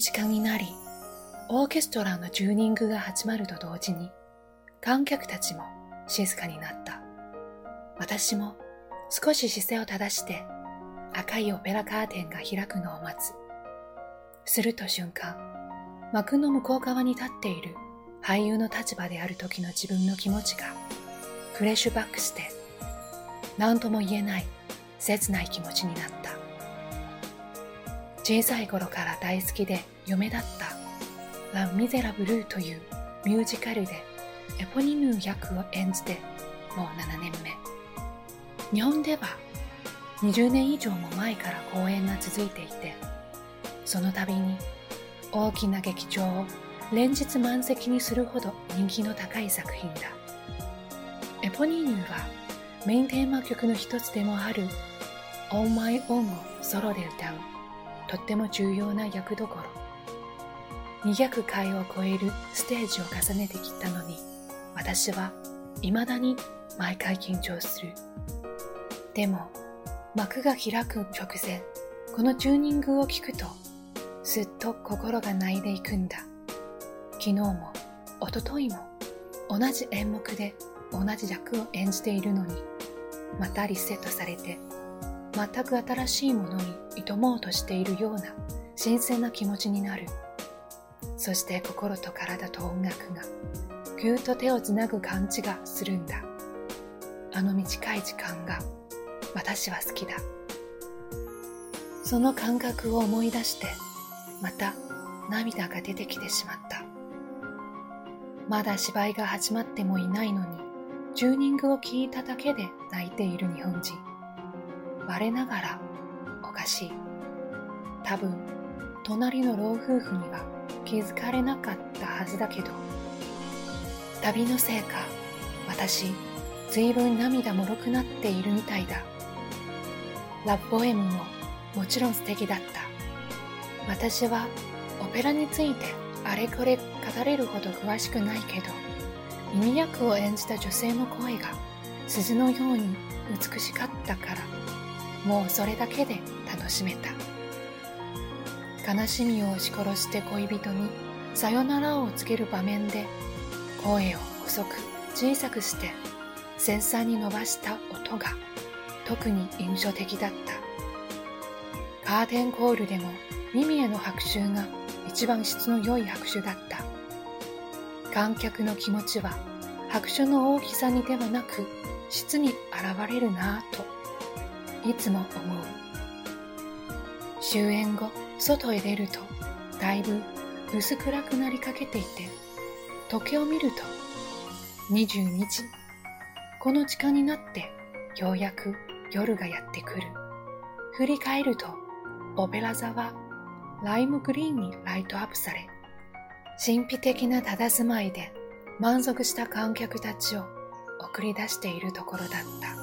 時間になりオーケストラのチューニングが始まると同時に観客たちも静かになった。私も少し姿勢を正して赤いオペラカーテンが開くのを待つ。すると瞬間、幕の向こう側に立っている俳優の立場である時の自分の気持ちがフレッシュバックして何とも言えない切ない気持ちになった。小さい頃から大好きで夢だったラ・ミゼラブルーというミュージカルでエポニヌー役を演じてもう7年目。日本では20年以上も前から公演が続いていて、その度に大きな劇場を連日満席にするほど人気の高い作品だ。エポニーヌはメインテーマ曲の一つでもある On My Own をソロで歌うとっても重要な役どころ。200回を超えるステージを重ねてきたのに、私は未だに毎回緊張する。でも、幕が開く直前、このチューニングを聞くと、すっと心が泣いていくんだ。昨日も、一昨日も、同じ演目で同じ役を演じているのに、またリセットされて、全く新しいものに挑もうとしているような新鮮な気持ちになる。そして心と体と音楽がぎゅっと手をつなぐ感じがするんだ。あの短い時間が私は好きだ。その感覚を思い出して、また涙が出てきてしまった。まだ芝居が始まってもいないのに、チューニングを聞いただけで泣いている日本人。我ながらおかしい。多分、隣の老夫婦には気づかれなかったはずだけど、旅のせいか、私、随分涙もろくなっているみたいだ。ラブポエムももちろん素敵だった。私はオペラについてあれこれ語れるほど詳しくないけど、耳役を演じた女性の声が鈴のように美しかったから、もうそれだけで楽しめた。悲しみを押し殺して恋人にさよならを告げる場面で、声を細く小さくして繊細に伸ばした音が特に印象的だった。カーテンコールでも耳への拍手が一番質の良い拍手だった。観客の気持ちは拍手の大きさにではなく質に現れるなぁといつも思う。終演後、外へ出るとだいぶ薄暗くなりかけていて、時計を見ると22時。この時間になってようやく夜がやってくる。振り返ると、オペラ座はライムグリーンにライトアップされ、神秘的な佇まいで満足した観客たちを送り出しているところだった。